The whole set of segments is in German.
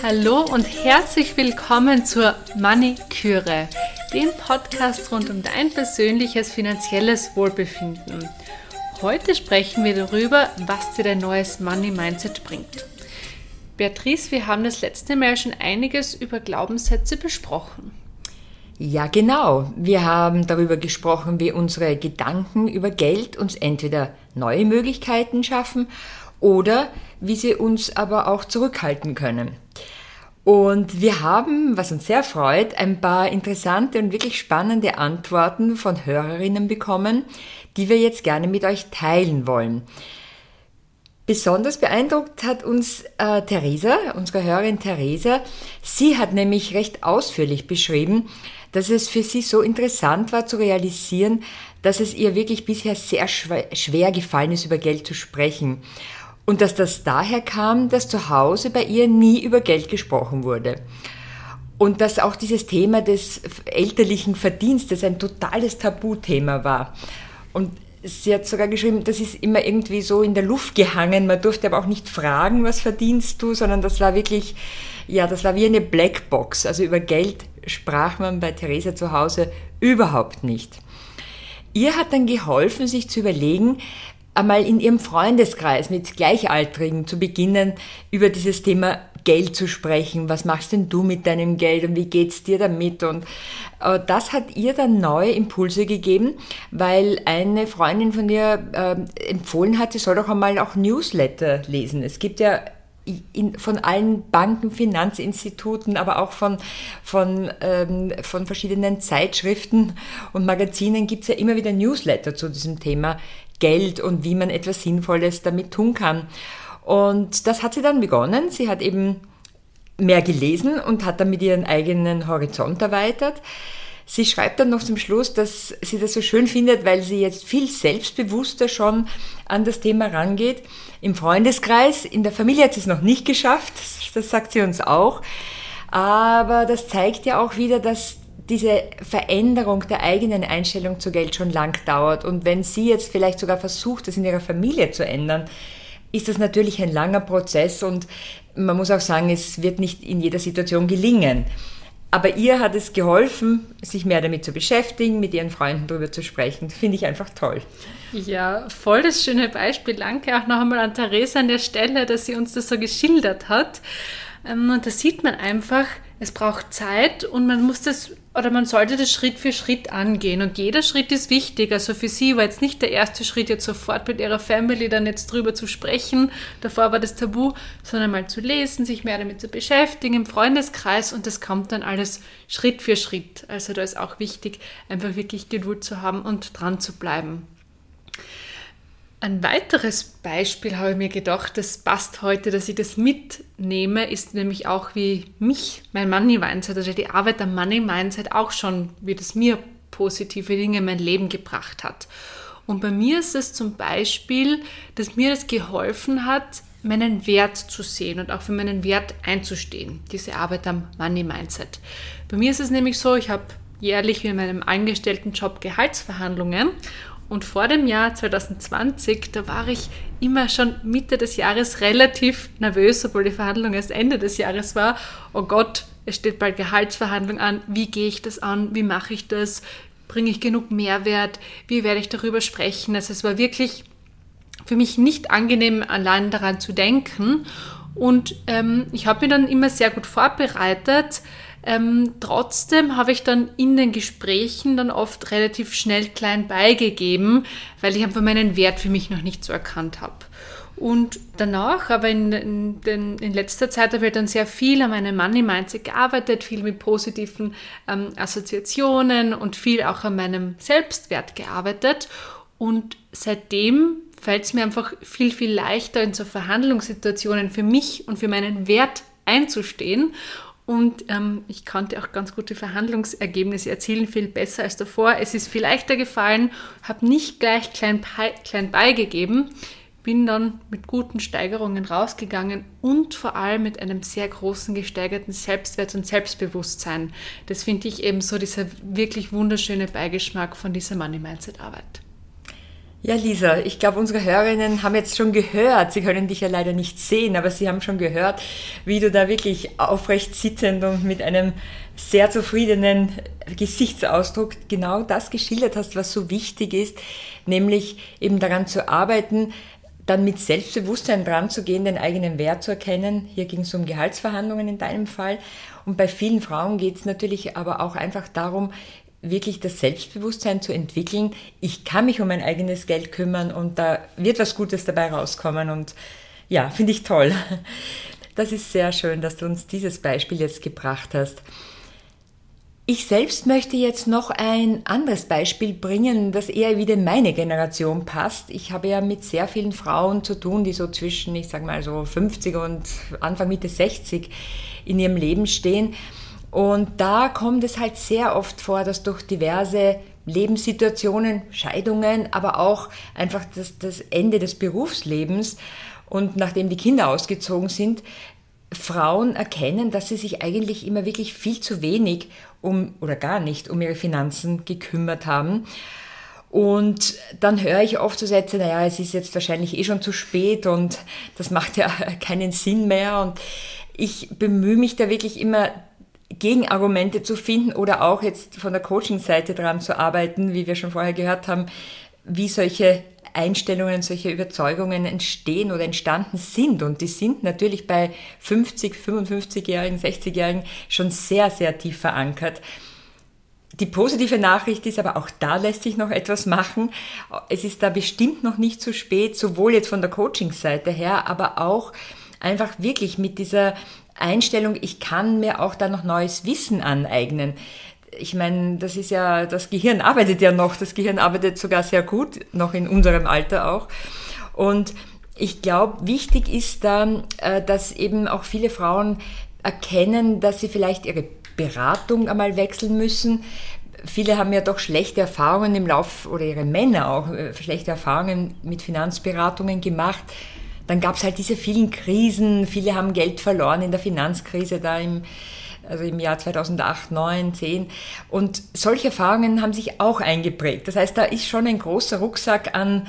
Hallo und herzlich willkommen zur Money Küre, dem Podcast rund um dein persönliches finanzielles Wohlbefinden. Heute sprechen wir darüber, was dir dein neues Money Mindset bringt. Beatrice, wir haben das letzte Mal schon einiges über Glaubenssätze besprochen. Ja, genau. Wir haben darüber gesprochen, wie unsere Gedanken über Geld uns entweder neue Möglichkeiten schaffen oder wie sie uns aber auch zurückhalten können. Und wir haben, was uns sehr freut, ein paar interessante und wirklich spannende Antworten von Hörerinnen bekommen, die wir jetzt gerne mit euch teilen wollen. Besonders beeindruckt hat uns äh, Theresa, unsere Hörerin Theresa. Sie hat nämlich recht ausführlich beschrieben, dass es für sie so interessant war zu realisieren, dass es ihr wirklich bisher sehr schwer gefallen ist, über Geld zu sprechen. Und dass das daher kam, dass zu Hause bei ihr nie über Geld gesprochen wurde. Und dass auch dieses Thema des elterlichen Verdienstes ein totales Tabuthema war. Und sie hat sogar geschrieben, das ist immer irgendwie so in der Luft gehangen. Man durfte aber auch nicht fragen, was verdienst du, sondern das war wirklich, ja, das war wie eine Blackbox. Also über Geld sprach man bei Theresa zu Hause überhaupt nicht. Ihr hat dann geholfen, sich zu überlegen, einmal in ihrem Freundeskreis mit Gleichaltrigen zu beginnen, über dieses Thema Geld zu sprechen. Was machst denn du mit deinem Geld und wie geht's dir damit? Und äh, das hat ihr dann neue Impulse gegeben, weil eine Freundin von ihr äh, empfohlen hat, sie soll doch einmal auch Newsletter lesen. Es gibt ja in, von allen Banken, Finanzinstituten, aber auch von, von, ähm, von verschiedenen Zeitschriften und Magazinen gibt es ja immer wieder Newsletter zu diesem Thema Geld und wie man etwas Sinnvolles damit tun kann. Und das hat sie dann begonnen. Sie hat eben mehr gelesen und hat damit ihren eigenen Horizont erweitert. Sie schreibt dann noch zum Schluss, dass sie das so schön findet, weil sie jetzt viel selbstbewusster schon an das Thema rangeht. Im Freundeskreis, in der Familie hat sie es noch nicht geschafft, das sagt sie uns auch. Aber das zeigt ja auch wieder, dass diese Veränderung der eigenen Einstellung zu Geld schon lang dauert. Und wenn sie jetzt vielleicht sogar versucht, das in ihrer Familie zu ändern, ist das natürlich ein langer Prozess und man muss auch sagen, es wird nicht in jeder Situation gelingen. Aber ihr hat es geholfen, sich mehr damit zu beschäftigen, mit ihren Freunden darüber zu sprechen. Finde ich einfach toll. Ja, voll das schöne Beispiel. Danke auch noch einmal an Theresa an der Stelle, dass sie uns das so geschildert hat. Ähm, und da sieht man einfach, es braucht Zeit und man muss das oder man sollte das Schritt für Schritt angehen und jeder Schritt ist wichtig. Also für sie war jetzt nicht der erste Schritt, jetzt sofort mit ihrer Family dann jetzt drüber zu sprechen. Davor war das Tabu, sondern mal zu lesen, sich mehr damit zu beschäftigen im Freundeskreis und das kommt dann alles Schritt für Schritt. Also da ist auch wichtig, einfach wirklich Geduld zu haben und dran zu bleiben. Ein weiteres Beispiel habe ich mir gedacht, das passt heute, dass ich das mitnehme, ist nämlich auch, wie mich mein Money Mindset, also die Arbeit am Money Mindset auch schon, wie das mir positive Dinge in mein Leben gebracht hat. Und bei mir ist es zum Beispiel, dass mir das geholfen hat, meinen Wert zu sehen und auch für meinen Wert einzustehen, diese Arbeit am Money Mindset. Bei mir ist es nämlich so, ich habe jährlich in meinem Angestelltenjob Gehaltsverhandlungen und vor dem Jahr 2020, da war ich immer schon Mitte des Jahres relativ nervös, obwohl die Verhandlung erst Ende des Jahres war. Oh Gott, es steht bald Gehaltsverhandlung an. Wie gehe ich das an? Wie mache ich das? Bringe ich genug Mehrwert? Wie werde ich darüber sprechen? Also es war wirklich für mich nicht angenehm, allein daran zu denken. Und ähm, ich habe mich dann immer sehr gut vorbereitet ähm, trotzdem habe ich dann in den Gesprächen dann oft relativ schnell klein beigegeben, weil ich einfach meinen Wert für mich noch nicht so erkannt habe. Und danach, aber in, in, in, in, letzter Zeit habe ich dann sehr viel an meinem Money Mindset gearbeitet, viel mit positiven ähm, Assoziationen und viel auch an meinem Selbstwert gearbeitet. Und seitdem fällt es mir einfach viel, viel leichter, in so Verhandlungssituationen für mich und für meinen Wert einzustehen. Und ähm, ich konnte auch ganz gute Verhandlungsergebnisse erzielen, viel besser als davor. Es ist viel leichter gefallen, habe nicht gleich klein, klein beigegeben, bin dann mit guten Steigerungen rausgegangen und vor allem mit einem sehr großen gesteigerten Selbstwert und Selbstbewusstsein. Das finde ich eben so dieser wirklich wunderschöne Beigeschmack von dieser Money Mindset Arbeit. Ja, Lisa, ich glaube, unsere Hörerinnen haben jetzt schon gehört, sie können dich ja leider nicht sehen, aber sie haben schon gehört, wie du da wirklich aufrecht sitzend und mit einem sehr zufriedenen Gesichtsausdruck genau das geschildert hast, was so wichtig ist, nämlich eben daran zu arbeiten, dann mit Selbstbewusstsein dran zu gehen, den eigenen Wert zu erkennen. Hier ging es um Gehaltsverhandlungen in deinem Fall. Und bei vielen Frauen geht es natürlich aber auch einfach darum, wirklich das Selbstbewusstsein zu entwickeln, ich kann mich um mein eigenes Geld kümmern und da wird was Gutes dabei rauskommen und ja, finde ich toll. Das ist sehr schön, dass du uns dieses Beispiel jetzt gebracht hast. Ich selbst möchte jetzt noch ein anderes Beispiel bringen, das eher wieder in meine Generation passt. Ich habe ja mit sehr vielen Frauen zu tun, die so zwischen, ich sage mal so 50 und Anfang Mitte 60 in ihrem Leben stehen. Und da kommt es halt sehr oft vor, dass durch diverse Lebenssituationen, Scheidungen, aber auch einfach das, das Ende des Berufslebens und nachdem die Kinder ausgezogen sind, Frauen erkennen, dass sie sich eigentlich immer wirklich viel zu wenig um oder gar nicht um ihre Finanzen gekümmert haben. Und dann höre ich oft so Sätze, naja, es ist jetzt wahrscheinlich eh schon zu spät und das macht ja keinen Sinn mehr. Und ich bemühe mich da wirklich immer Gegenargumente zu finden oder auch jetzt von der Coaching-Seite dran zu arbeiten, wie wir schon vorher gehört haben, wie solche Einstellungen, solche Überzeugungen entstehen oder entstanden sind. Und die sind natürlich bei 50, 55-Jährigen, 60-Jährigen schon sehr, sehr tief verankert. Die positive Nachricht ist aber, auch da lässt sich noch etwas machen. Es ist da bestimmt noch nicht zu spät, sowohl jetzt von der Coaching-Seite her, aber auch einfach wirklich mit dieser Einstellung, ich kann mir auch da noch neues Wissen aneignen. Ich meine, das ist ja, das Gehirn arbeitet ja noch, das Gehirn arbeitet sogar sehr gut, noch in unserem Alter auch. Und ich glaube, wichtig ist da, äh, dass eben auch viele Frauen erkennen, dass sie vielleicht ihre Beratung einmal wechseln müssen. Viele haben ja doch schlechte Erfahrungen im Lauf, oder ihre Männer auch, äh, schlechte Erfahrungen mit Finanzberatungen gemacht dann gab es halt diese vielen Krisen. Viele haben Geld verloren in der Finanzkrise da im, also im Jahr 2008, 9, 10. Und solche Erfahrungen haben sich auch eingeprägt. Das heißt, da ist schon ein großer Rucksack an,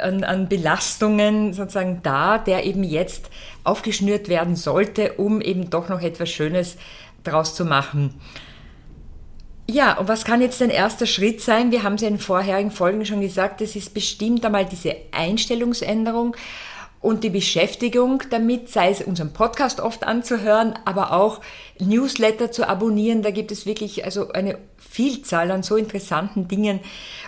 an, an Belastungen sozusagen da, der eben jetzt aufgeschnürt werden sollte, um eben doch noch etwas Schönes draus zu machen. Ja, und was kann jetzt ein erster Schritt sein? Wir haben es ja in vorherigen Folgen schon gesagt, es ist bestimmt einmal diese Einstellungsänderung und die Beschäftigung damit, sei es unseren Podcast oft anzuhören, aber auch Newsletter zu abonnieren. Da gibt es wirklich also eine Vielzahl an so interessanten Dingen.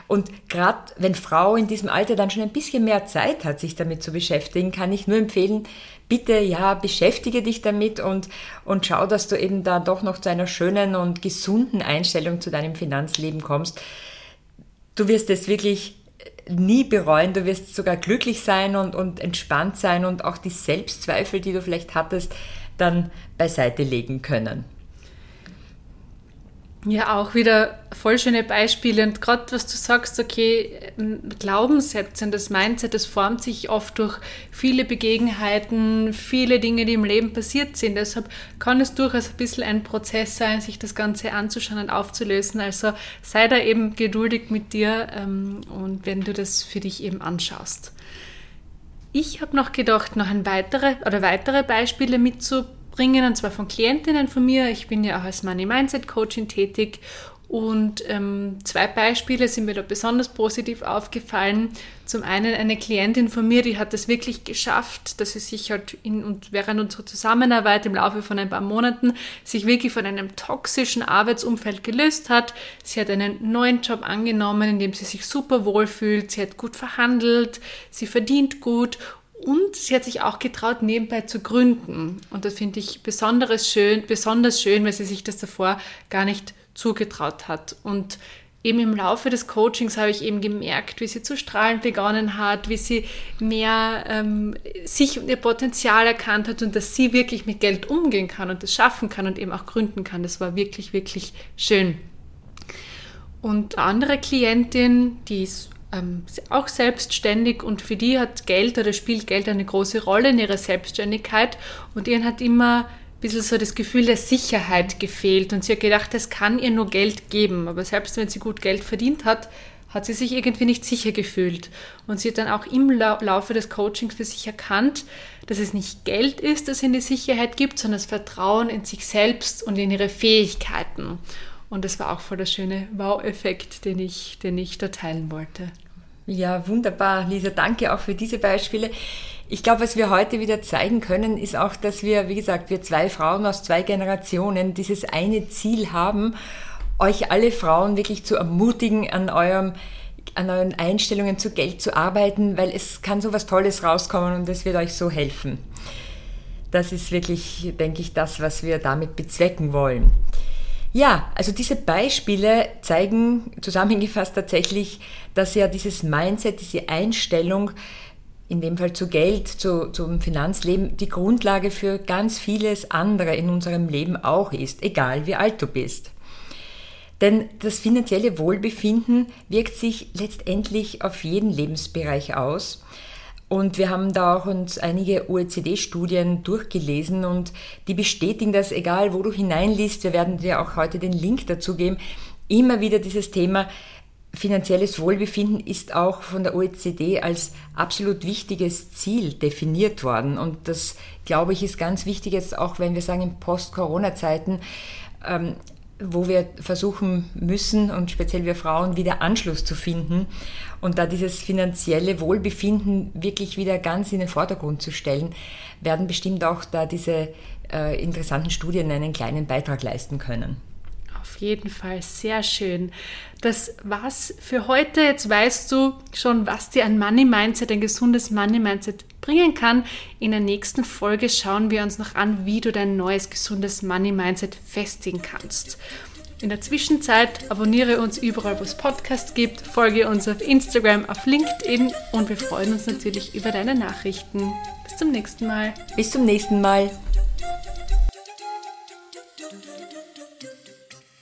Und gerade wenn Frau in diesem Alter dann schon ein bisschen mehr Zeit hat, sich damit zu beschäftigen, kann ich nur empfehlen, bitte ja, beschäftige dich damit und, und schau, dass du eben da doch noch zu einer schönen und gesunden Einstellung zu deinem Finanzleben kommst. Du wirst es wirklich nie bereuen, du wirst sogar glücklich sein und, und entspannt sein und auch die Selbstzweifel, die du vielleicht hattest, dann beiseite legen können. Ja, auch wieder voll schöne Beispiele. Und gerade was du sagst, okay, Glaubenssätze und das Mindset, das formt sich oft durch viele Begebenheiten, viele Dinge, die im Leben passiert sind. Deshalb kann es durchaus ein bisschen ein Prozess sein, sich das Ganze anzuschauen und aufzulösen. Also sei da eben geduldig mit dir ähm, und wenn du das für dich eben anschaust. Ich habe noch gedacht, noch ein weitere oder weitere Beispiele mitzubringen bringen, und zwar von Klientinnen von mir. Ich bin ja auch als Money Mindset Coaching tätig und ähm, zwei Beispiele sind mir da besonders positiv aufgefallen. Zum einen eine Klientin von mir, die hat es wirklich geschafft, dass sie sich halt in und während unserer Zusammenarbeit im Laufe von ein paar Monaten sich wirklich von einem toxischen Arbeitsumfeld gelöst hat. Sie hat einen neuen Job angenommen, in dem sie sich super wohl fühlt. Sie hat gut verhandelt, sie verdient gut und sie hat sich auch getraut, nebenbei zu gründen. Und das finde ich besonders schön, besonders schön, weil sie sich das davor gar nicht zugetraut hat. Und eben im Laufe des Coachings habe ich eben gemerkt, wie sie zu strahlen begonnen hat, wie sie mehr ähm, sich und ihr Potenzial erkannt hat und dass sie wirklich mit Geld umgehen kann und das schaffen kann und eben auch gründen kann. Das war wirklich, wirklich schön. Und andere Klientin, die ist ähm, auch selbstständig und für die hat Geld oder spielt Geld eine große Rolle in ihrer Selbstständigkeit und ihnen hat immer ein bisschen so das Gefühl der Sicherheit gefehlt und sie hat gedacht, es kann ihr nur Geld geben, aber selbst wenn sie gut Geld verdient hat, hat sie sich irgendwie nicht sicher gefühlt. Und sie hat dann auch im Laufe des Coachings für sich erkannt, dass es nicht Geld ist, das ihnen die Sicherheit gibt, sondern das Vertrauen in sich selbst und in ihre Fähigkeiten. Und das war auch voll der schöne Wow-Effekt, den ich, den ich da teilen wollte. Ja, wunderbar, Lisa. Danke auch für diese Beispiele. Ich glaube, was wir heute wieder zeigen können, ist auch, dass wir, wie gesagt, wir zwei Frauen aus zwei Generationen dieses eine Ziel haben, euch alle Frauen wirklich zu ermutigen, an eurem an euren Einstellungen zu Geld zu arbeiten, weil es kann so was Tolles rauskommen und es wird euch so helfen. Das ist wirklich, denke ich, das, was wir damit bezwecken wollen. Ja, also diese Beispiele zeigen zusammengefasst tatsächlich, dass ja dieses Mindset, diese Einstellung, in dem Fall zu Geld, zu, zum Finanzleben, die Grundlage für ganz vieles andere in unserem Leben auch ist, egal wie alt du bist. Denn das finanzielle Wohlbefinden wirkt sich letztendlich auf jeden Lebensbereich aus. Und wir haben da auch uns einige OECD-Studien durchgelesen und die bestätigen das, egal wo du hineinliest, wir werden dir auch heute den Link dazu geben, immer wieder dieses Thema finanzielles Wohlbefinden ist auch von der OECD als absolut wichtiges Ziel definiert worden. Und das, glaube ich, ist ganz wichtig jetzt auch, wenn wir sagen, in Post-Corona-Zeiten, ähm, wo wir versuchen müssen und speziell wir Frauen wieder Anschluss zu finden und da dieses finanzielle Wohlbefinden wirklich wieder ganz in den Vordergrund zu stellen, werden bestimmt auch da diese äh, interessanten Studien einen kleinen Beitrag leisten können. Auf jeden Fall sehr schön. Das war's für heute. Jetzt weißt du schon, was dir ein Money Mindset, ein gesundes Money Mindset bringen kann. In der nächsten Folge schauen wir uns noch an, wie du dein neues gesundes Money Mindset festigen kannst. In der Zwischenzeit abonniere uns überall, wo es Podcasts gibt, folge uns auf Instagram, auf LinkedIn und wir freuen uns natürlich über deine Nachrichten. Bis zum nächsten Mal. Bis zum nächsten Mal.